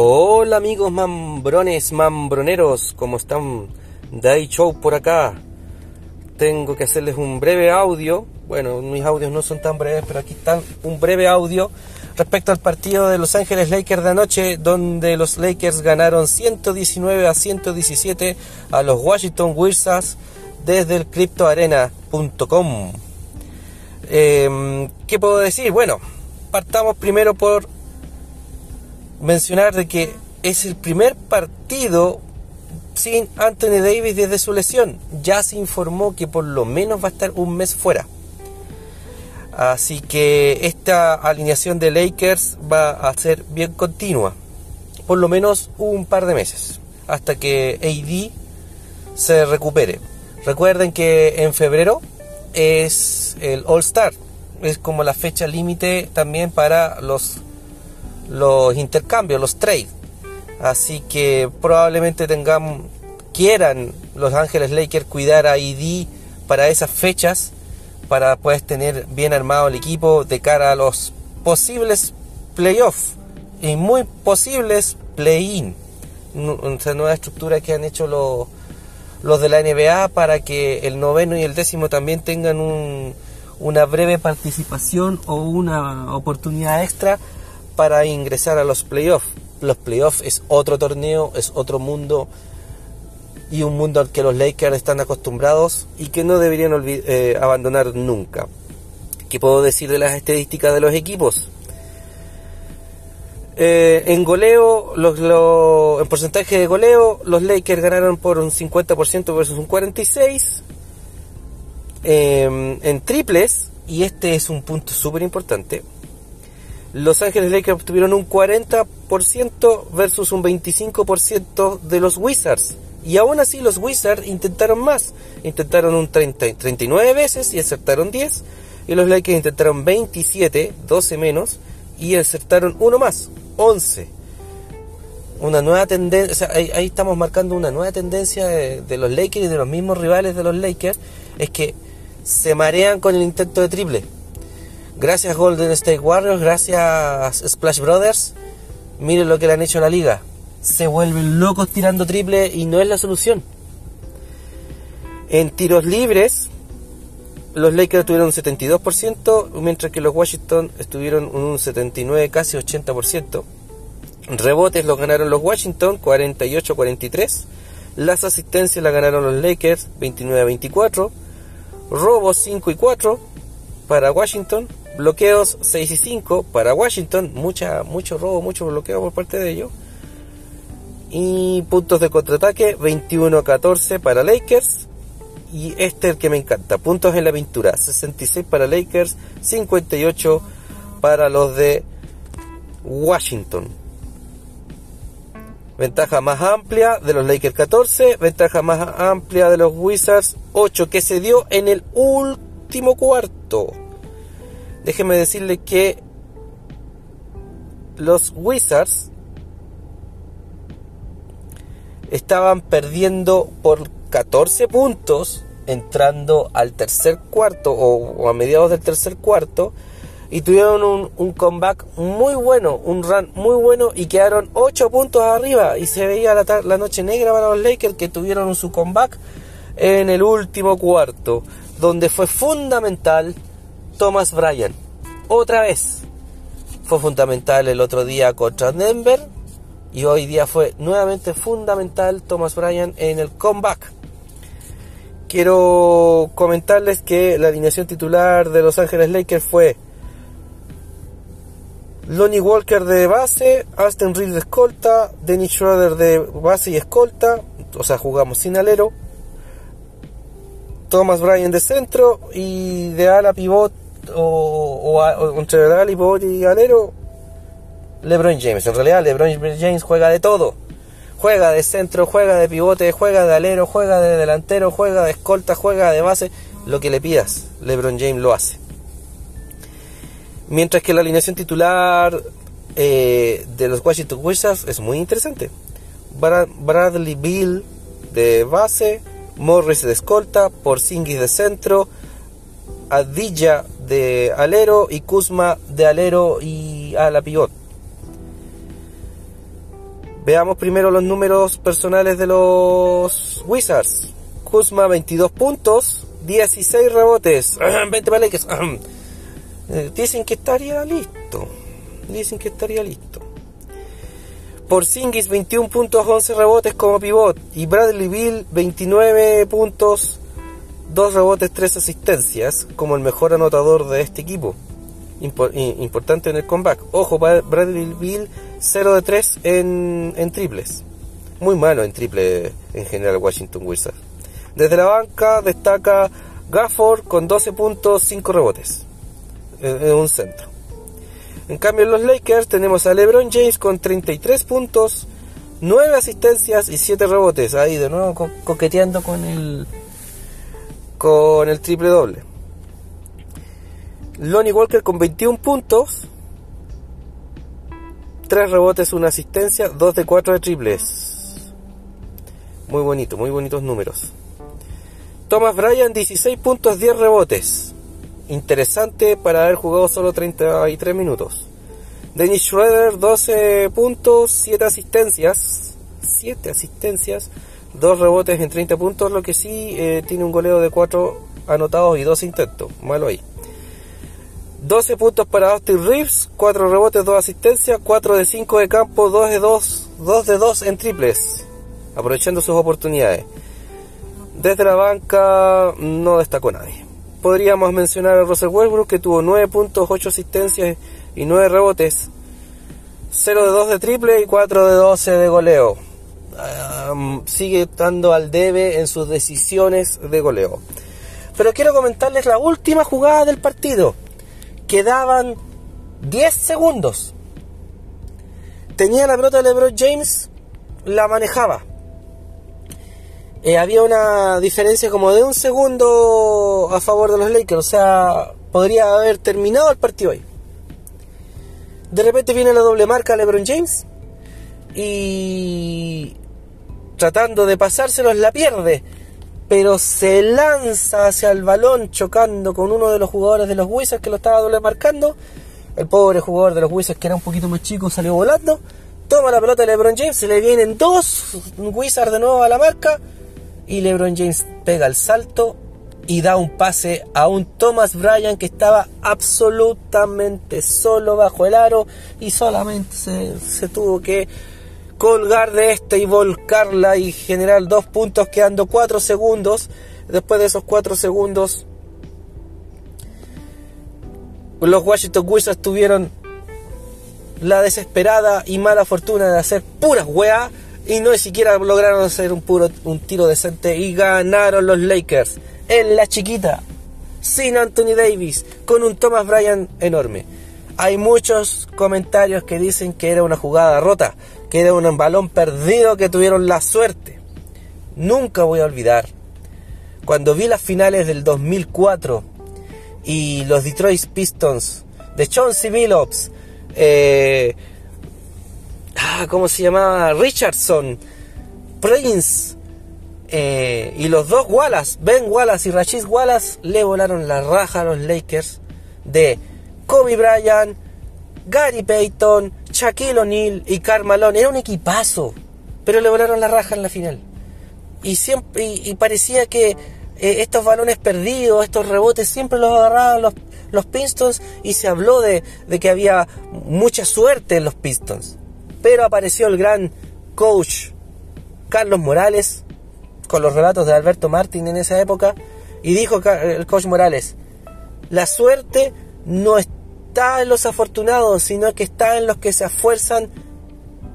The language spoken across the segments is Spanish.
Hola amigos mambrones, mambroneros, ¿cómo están? Day Show por acá. Tengo que hacerles un breve audio. Bueno, mis audios no son tan breves, pero aquí están un breve audio respecto al partido de Los Ángeles Lakers de anoche, donde los Lakers ganaron 119 a 117 a los Washington Wizards desde el cryptoarena.com. Eh, ¿Qué puedo decir? Bueno, partamos primero por mencionar de que es el primer partido sin Anthony Davis desde su lesión. Ya se informó que por lo menos va a estar un mes fuera. Así que esta alineación de Lakers va a ser bien continua. Por lo menos un par de meses. Hasta que AD se recupere. Recuerden que en febrero es el All Star. Es como la fecha límite también para los los intercambios, los trades. Así que probablemente tengan, quieran los Ángeles Lakers cuidar a ID para esas fechas, para poder tener bien armado el equipo de cara a los posibles playoffs y muy posibles play-in. Esa nueva estructura que han hecho los, los de la NBA para que el noveno y el décimo también tengan un, una breve participación o una oportunidad extra para ingresar a los playoffs. Los playoffs es otro torneo, es otro mundo y un mundo al que los Lakers están acostumbrados y que no deberían eh, abandonar nunca. ¿Qué puedo decir de las estadísticas de los equipos? Eh, en goleo, los, en porcentaje de goleo, los Lakers ganaron por un 50% versus un 46%. Eh, en triples, y este es un punto súper importante, los Ángeles Lakers obtuvieron un 40% versus un 25% de los Wizards. Y aún así los Wizards intentaron más. Intentaron un 30, 39 veces y acertaron 10. Y los Lakers intentaron 27, 12 menos, y acertaron uno más, 11. Una nueva tendencia, ahí, estamos marcando una nueva tendencia de, de los Lakers y de los mismos rivales de los Lakers, es que se marean con el intento de triple Gracias Golden State Warriors, gracias Splash Brothers. Miren lo que le han hecho a la liga. Se vuelven locos tirando triple y no es la solución. En tiros libres, los Lakers tuvieron un 72%, mientras que los Washington estuvieron un 79, casi 80%. Rebotes los ganaron los Washington, 48-43. Las asistencias las ganaron los Lakers, 29-24. Robos 5 y 4 para Washington bloqueos 6 y 5 para Washington, mucha, mucho robo, mucho bloqueo por parte de ellos. Y puntos de contraataque 21 a 14 para Lakers. Y este es el que me encanta, puntos en la pintura 66 para Lakers, 58 para los de Washington. Ventaja más amplia de los Lakers 14, ventaja más amplia de los Wizards 8 que se dio en el último cuarto déjeme decirle que los Wizards estaban perdiendo por 14 puntos entrando al tercer cuarto o, a mediados del tercer cuarto y tuvieron un, comeback muy bueno, un run muy bueno y quedaron 8 puntos arriba. Y se veía la, la noche negra para los Lakers que tuvieron su comeback en el último cuarto donde fue fundamental Thomas Bryan. Otra vez. Fue fundamental el otro día contra Denver. Y hoy día fue nuevamente fundamental Thomas Bryan en el comeback. Quiero comentarles que la alineación titular de Los Ángeles Lakers fue Lonnie Walker de base, Aston Reed de escolta, Dennis Schroeder de base y escolta, o sea, jugamos sin alero, Thomas Bryan de centro y de ala pivot o, entre Dallas y Galero, LeBron James. En realidad, LeBron James juega de todo. Juega de centro, juega de pivote, juega de alero, juega de delantero, juega de escolta, juega de base. Lo que le pidas, LeBron James lo hace. Mientras que la alineación titular eh, de los Washington Wizards es muy interesante. Bradley Bill de base, Morris de escolta, Porzingis de centro, Adilla de alero y Kuzma de alero y a la pivot. Veamos primero los números personales de los Wizards. Kuzma 22 puntos, 16 rebotes, 20 para eh, Dicen que estaría listo. Dicen que estaría listo. Por Singis 21 puntos, 11 rebotes como pivot. Y Bradley Bill 29 puntos, 2 rebotes, 3 asistencias como el mejor anotador de este equipo. importante en el comeback. Ojo, Bradley Bill 0 de 3 en, triples. Muy malo en triple en general Washington Wizards. Desde la banca destaca Gafford con 12 puntos, 5 rebotes. En un centro. En cambio en los Lakers tenemos a LeBron James con 33 puntos, 9 asistencias y 7 rebotes. Ahí de nuevo coqueteando con el con el triple doble. Lonnie Walker con 21 puntos, 3 rebotes, 1 asistencia, 2 de 4 de triples. Muy bonito, muy bonitos números. Thomas Bryan 16 puntos, 10 rebotes interesante para haber jugado solo 33 minutos. Dennis Schroeder 12 puntos, 7 asistencias, 7 asistencias, 2 rebotes en 30 puntos, lo que sí eh, tiene un goleo de 4 anotados y 2 intentos, malo ahí. 12 puntos para Austin Reeves, 4 rebotes, 2 asistencias, 4 de 5 de campo, 2 de 2, 2 de 2 en triples, aprovechando sus oportunidades. Desde la banca no destacó nadie podríamos mencionar a Russell Westbrook que tuvo 9 puntos, 8 asistencias y 9 rebotes. 0 de 2 de triple y 4 de 12 de goleo. Sigue estando al debe en sus decisiones de goleo. Pero quiero comentarles la última jugada del partido. Quedaban 10 segundos. Tenía la pelota de LeBron James, la manejaba eh, había una diferencia como de un segundo a favor de los Lakers. O sea, podría haber terminado el partido ahí. De repente viene la doble marca LeBron James y tratando de pasárselos la pierde, pero se lanza hacia el balón chocando con uno de los jugadores de los Wizards que lo estaba doble marcando. El pobre jugador de los Wizards que era un poquito más chico salió volando. Toma la pelota de LeBron James, se le vienen dos Wizards de nuevo a la marca y LeBron James pega el salto y da un pase a un Thomas Bryan que estaba absolutamente solo bajo el aro y solamente se, tuvo que colgar de este y volcarla y generar dos puntos quedando cuatro segundos. Después de esos cuatro segundos, los Washington Wizards tuvieron la desesperada y mala fortuna de hacer puras weas y no siquiera lograron hacer un puro un tiro decente y ganaron los Lakers en la chiquita sin Anthony Davis con un Thomas Bryan enorme. Hay muchos comentarios que dicen que era una jugada rota, que era un balón perdido que tuvieron la suerte. Nunca voy a olvidar cuando vi las finales del 2004 y los Detroit Pistons de Chauncey Billups eh, ah, ¿cómo se llamaba? Richardson, Prince, eh, y los dos Wallace, Ben Wallace y Rashid Wallace, le volaron la raja a los Lakers de Kobe Bryant, Gary Payton, Shaquille O'Neal y Carmelo. Era un equipazo, pero le volaron la raja en la final. Y, siempre, y, parecía que eh, estos balones perdidos, estos rebotes, siempre los agarraban los, los Pistons y se habló de, de que había mucha suerte en los Pistons. Pero apareció el gran coach Carlos Morales con los relatos de Alberto Martín en esa época y dijo el coach Morales, la suerte no está en los afortunados, sino que está en los que se esfuerzan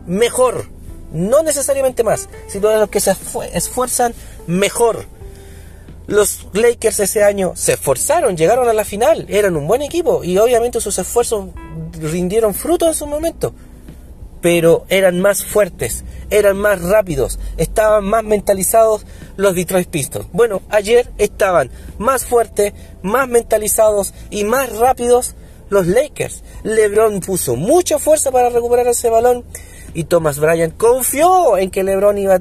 mejor, no necesariamente más, sino en los que se esfuerzan mejor. Los Lakers ese año se esforzaron, llegaron a la final, eran un buen equipo y obviamente sus esfuerzos rindieron fruto en su momento pero eran más fuertes, eran más rápidos, estaban más mentalizados los Detroit Pistons. Bueno, ayer estaban más fuertes, más mentalizados y más rápidos los Lakers. LeBron puso mucha fuerza para recuperar ese balón y Thomas Bryant confió en que LeBron iba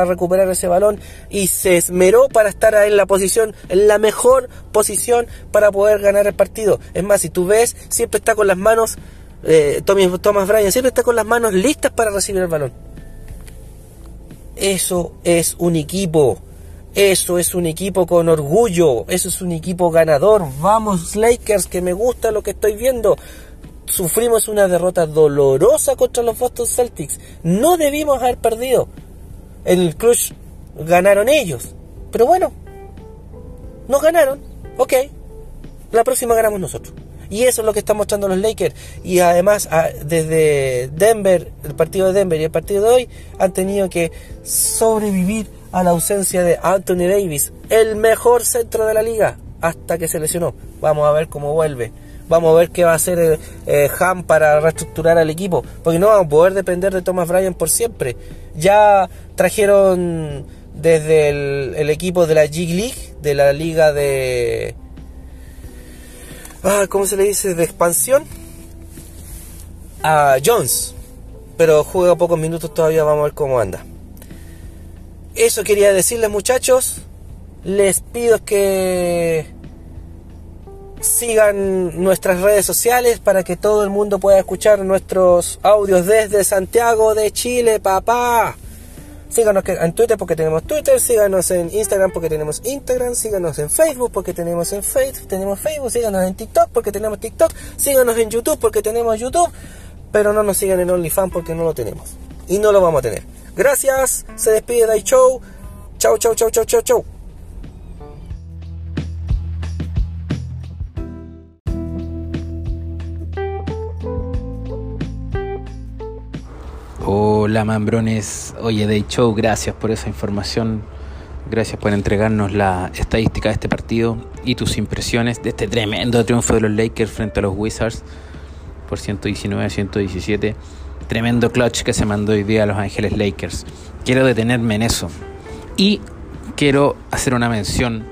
a, recuperar ese balón y se esmeró para estar en la posición, en la mejor posición para poder ganar el partido. Es más, si tú ves, siempre está con las manos eh, Thomas Bryan siempre está con las manos listas para recibir el balón. Eso es un equipo. Eso es un equipo con orgullo. Eso es un equipo ganador. Vamos Lakers, que me gusta lo que estoy viendo. Sufrimos una derrota dolorosa contra los Boston Celtics. No debimos haber perdido. El clutch ganaron ellos. Pero bueno, no ganaron. Ok. La próxima ganamos nosotros. Y eso es lo que están mostrando los Lakers. Y además, desde Denver, el partido de Denver y el partido de hoy, han tenido que sobrevivir a la ausencia de Anthony Davis, el mejor centro de la liga, hasta que se lesionó. Vamos a ver cómo vuelve. Vamos a ver qué va a hacer eh, eh, Ham para reestructurar al equipo. Porque no vamos a poder depender de Thomas Bryan por siempre. Ya trajeron desde el, equipo de la G League, de la liga de... Ah, ¿Cómo se le dice? De expansión. A Jones. Pero juega pocos minutos todavía, vamos a ver cómo anda. Eso quería decirles muchachos. Les pido que sigan nuestras redes sociales para que todo el mundo pueda escuchar nuestros audios desde Santiago de Chile, papá. Síganos en Twitter porque tenemos Twitter, síganos en Instagram porque tenemos Instagram, síganos en Facebook porque tenemos en Facebook, tenemos Facebook, síganos en TikTok porque tenemos TikTok, síganos en YouTube porque tenemos YouTube, pero no nos sigan en OnlyFans porque no lo tenemos y no lo vamos a tener. Gracias, se despide Dai Show. Chau, chau, chau, chau, chau, chau. Hola Mambrones, oye Day Show, gracias por esa información, gracias por entregarnos la estadística de este partido y tus impresiones de este tremendo triunfo de los Lakers frente a los Wizards por 119 a 117. Tremendo clutch que se mandó hoy día a Los Ángeles Lakers. Quiero detenerme en eso. Y quiero hacer una mención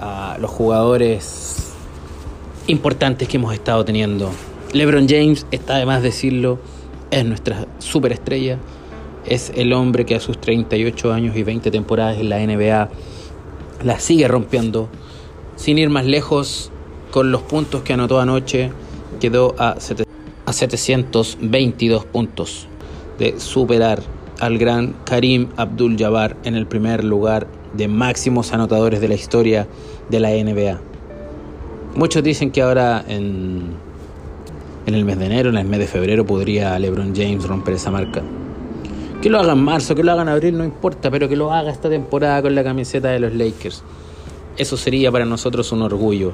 a los jugadores importantes que hemos estado teniendo. LeBron James, está de más decirlo, es nuestra superestrella. Es el hombre que a sus 38 años y 20 temporadas en la NBA la sigue rompiendo. Sin ir más lejos, con los puntos que anotó anoche, quedó a a 722 puntos de superar al gran Karim Abdul-Jabbar en el primer lugar de máximos anotadores de la historia de la NBA. Muchos dicen que ahora en, en el mes de enero, en el mes de febrero, podría LeBron James romper esa marca. Que lo haga en marzo, que lo haga en abril, no importa, pero que lo haga esta temporada con la camiseta de los Lakers. Eso sería para nosotros un orgullo.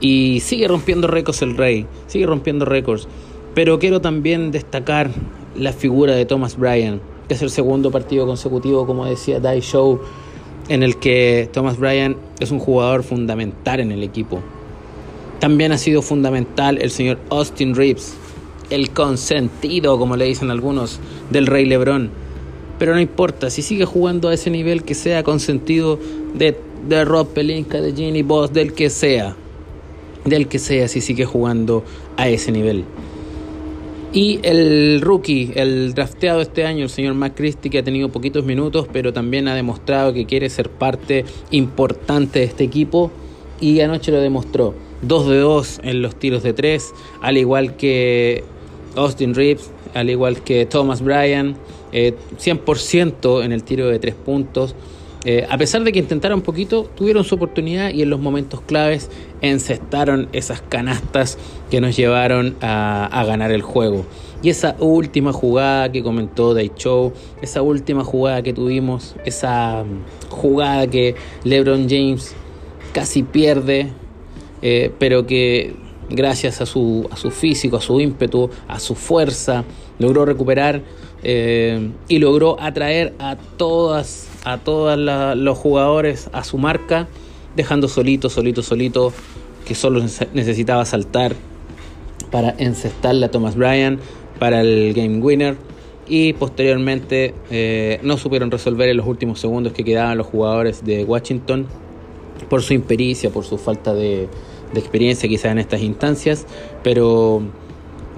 Y sigue rompiendo récords el Rey, sigue rompiendo récords. Pero quiero también destacar la figura de Thomas Bryan, que es el segundo partido consecutivo, como decía Dai Show, en el que Thomas Bryan es un jugador fundamental en el equipo. También ha sido fundamental el señor Austin Reeves, el consentido, como le dicen algunos, del Rey Lebron. Pero no importa, si sigue jugando a ese nivel, que sea consentido de, de Rob Pelinka, de Ginny Boss, del que sea del que sea si sigue jugando a ese nivel. Y el rookie, el drafteado este año, el señor McChristy, que ha tenido poquitos minutos, pero también ha demostrado que quiere ser parte importante de este equipo. Y anoche lo demostró. 2 de 2 en los tiros de 3, al igual que Austin Reeves, al igual que Thomas Bryan, 100% eh, en el tiro de 3 puntos. Eh, a pesar de que intentaron poquito, tuvieron su oportunidad y en los momentos claves encestaron esas canastas que nos llevaron a, ganar el juego. Y esa última jugada que comentó Day Show, esa última jugada que tuvimos, esa mm, jugada que LeBron James casi pierde, eh, pero que gracias a su, a su físico, a su ímpetu, a su fuerza, logró recuperar eh, y logró atraer a todas a todos los jugadores a su marca, dejando solito, solito, solito, que solo necesitaba saltar para encestarle a Thomas Bryan para el game winner y posteriormente eh, no supieron resolver en los últimos segundos que quedaban los jugadores de Washington por su impericia, por su falta de, experiencia quizás en estas instancias, pero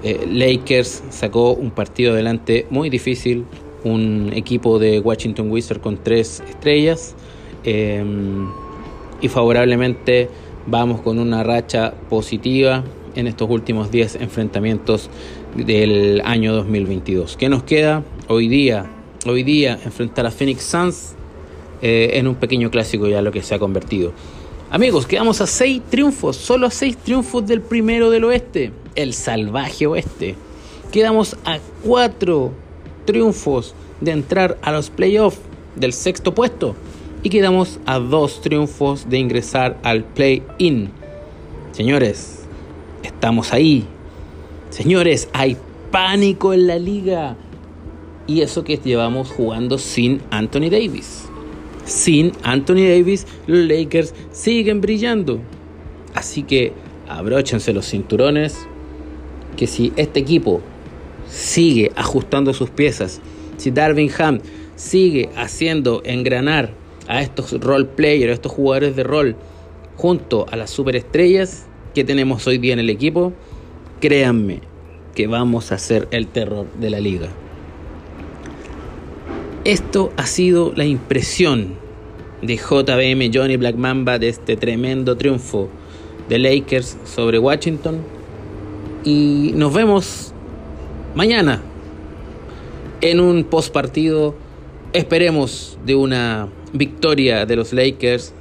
eh, Lakers sacó un partido adelante muy difícil, un equipo de Washington Wizards con tres estrellas em, y favorablemente vamos con una racha positiva en estos últimos 10 enfrentamientos del año 2022. ¿Qué nos queda? Hoy día hoy día enfrentar a Phoenix Suns eh, en un pequeño clásico ya lo que se ha convertido. Amigos, quedamos a seis triunfos, solo a seis triunfos del primero del oeste, el salvaje oeste. Quedamos a cuatro triunfos de entrar a los playoffs del sexto puesto y quedamos a dos triunfos de ingresar al play-in. Señores, estamos ahí. Señores, hay pánico en la liga. Y eso que llevamos jugando sin Anthony Davis sin Anthony Davis, los Lakers siguen brillando. Así que abróchense los cinturones, que si este equipo sigue ajustando sus piezas, si Darvin Ham sigue haciendo engranar a estos role players, a estos jugadores de rol, junto a las superestrellas que tenemos hoy día en el equipo, créanme que vamos a ser el terror de la liga. Esto ha sido la impresión de JBM Johnny Black Mamba de este tremendo triunfo de Lakers sobre Washington. Y nos vemos mañana en un post partido. Esperemos de una victoria de los Lakers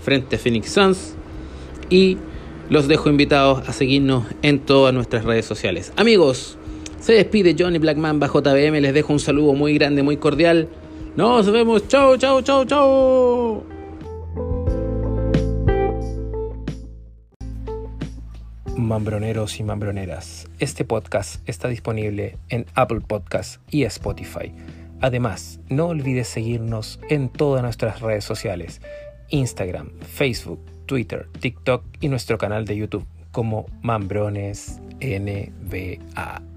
frente a Phoenix Suns. Y los dejo invitados a seguirnos en todas nuestras redes sociales. Amigos, se despide Johnny Black Mamba JBM. Les dejo un saludo muy grande, muy cordial. Nos vemos. Chau, chau, chau, chau. Mambroneros y mambroneras, este podcast está disponible en Apple Podcasts y Spotify. Además, no olvides seguirnos en todas nuestras redes sociales, Instagram, Facebook, Twitter, TikTok y nuestro canal de YouTube como Mambrones NBA.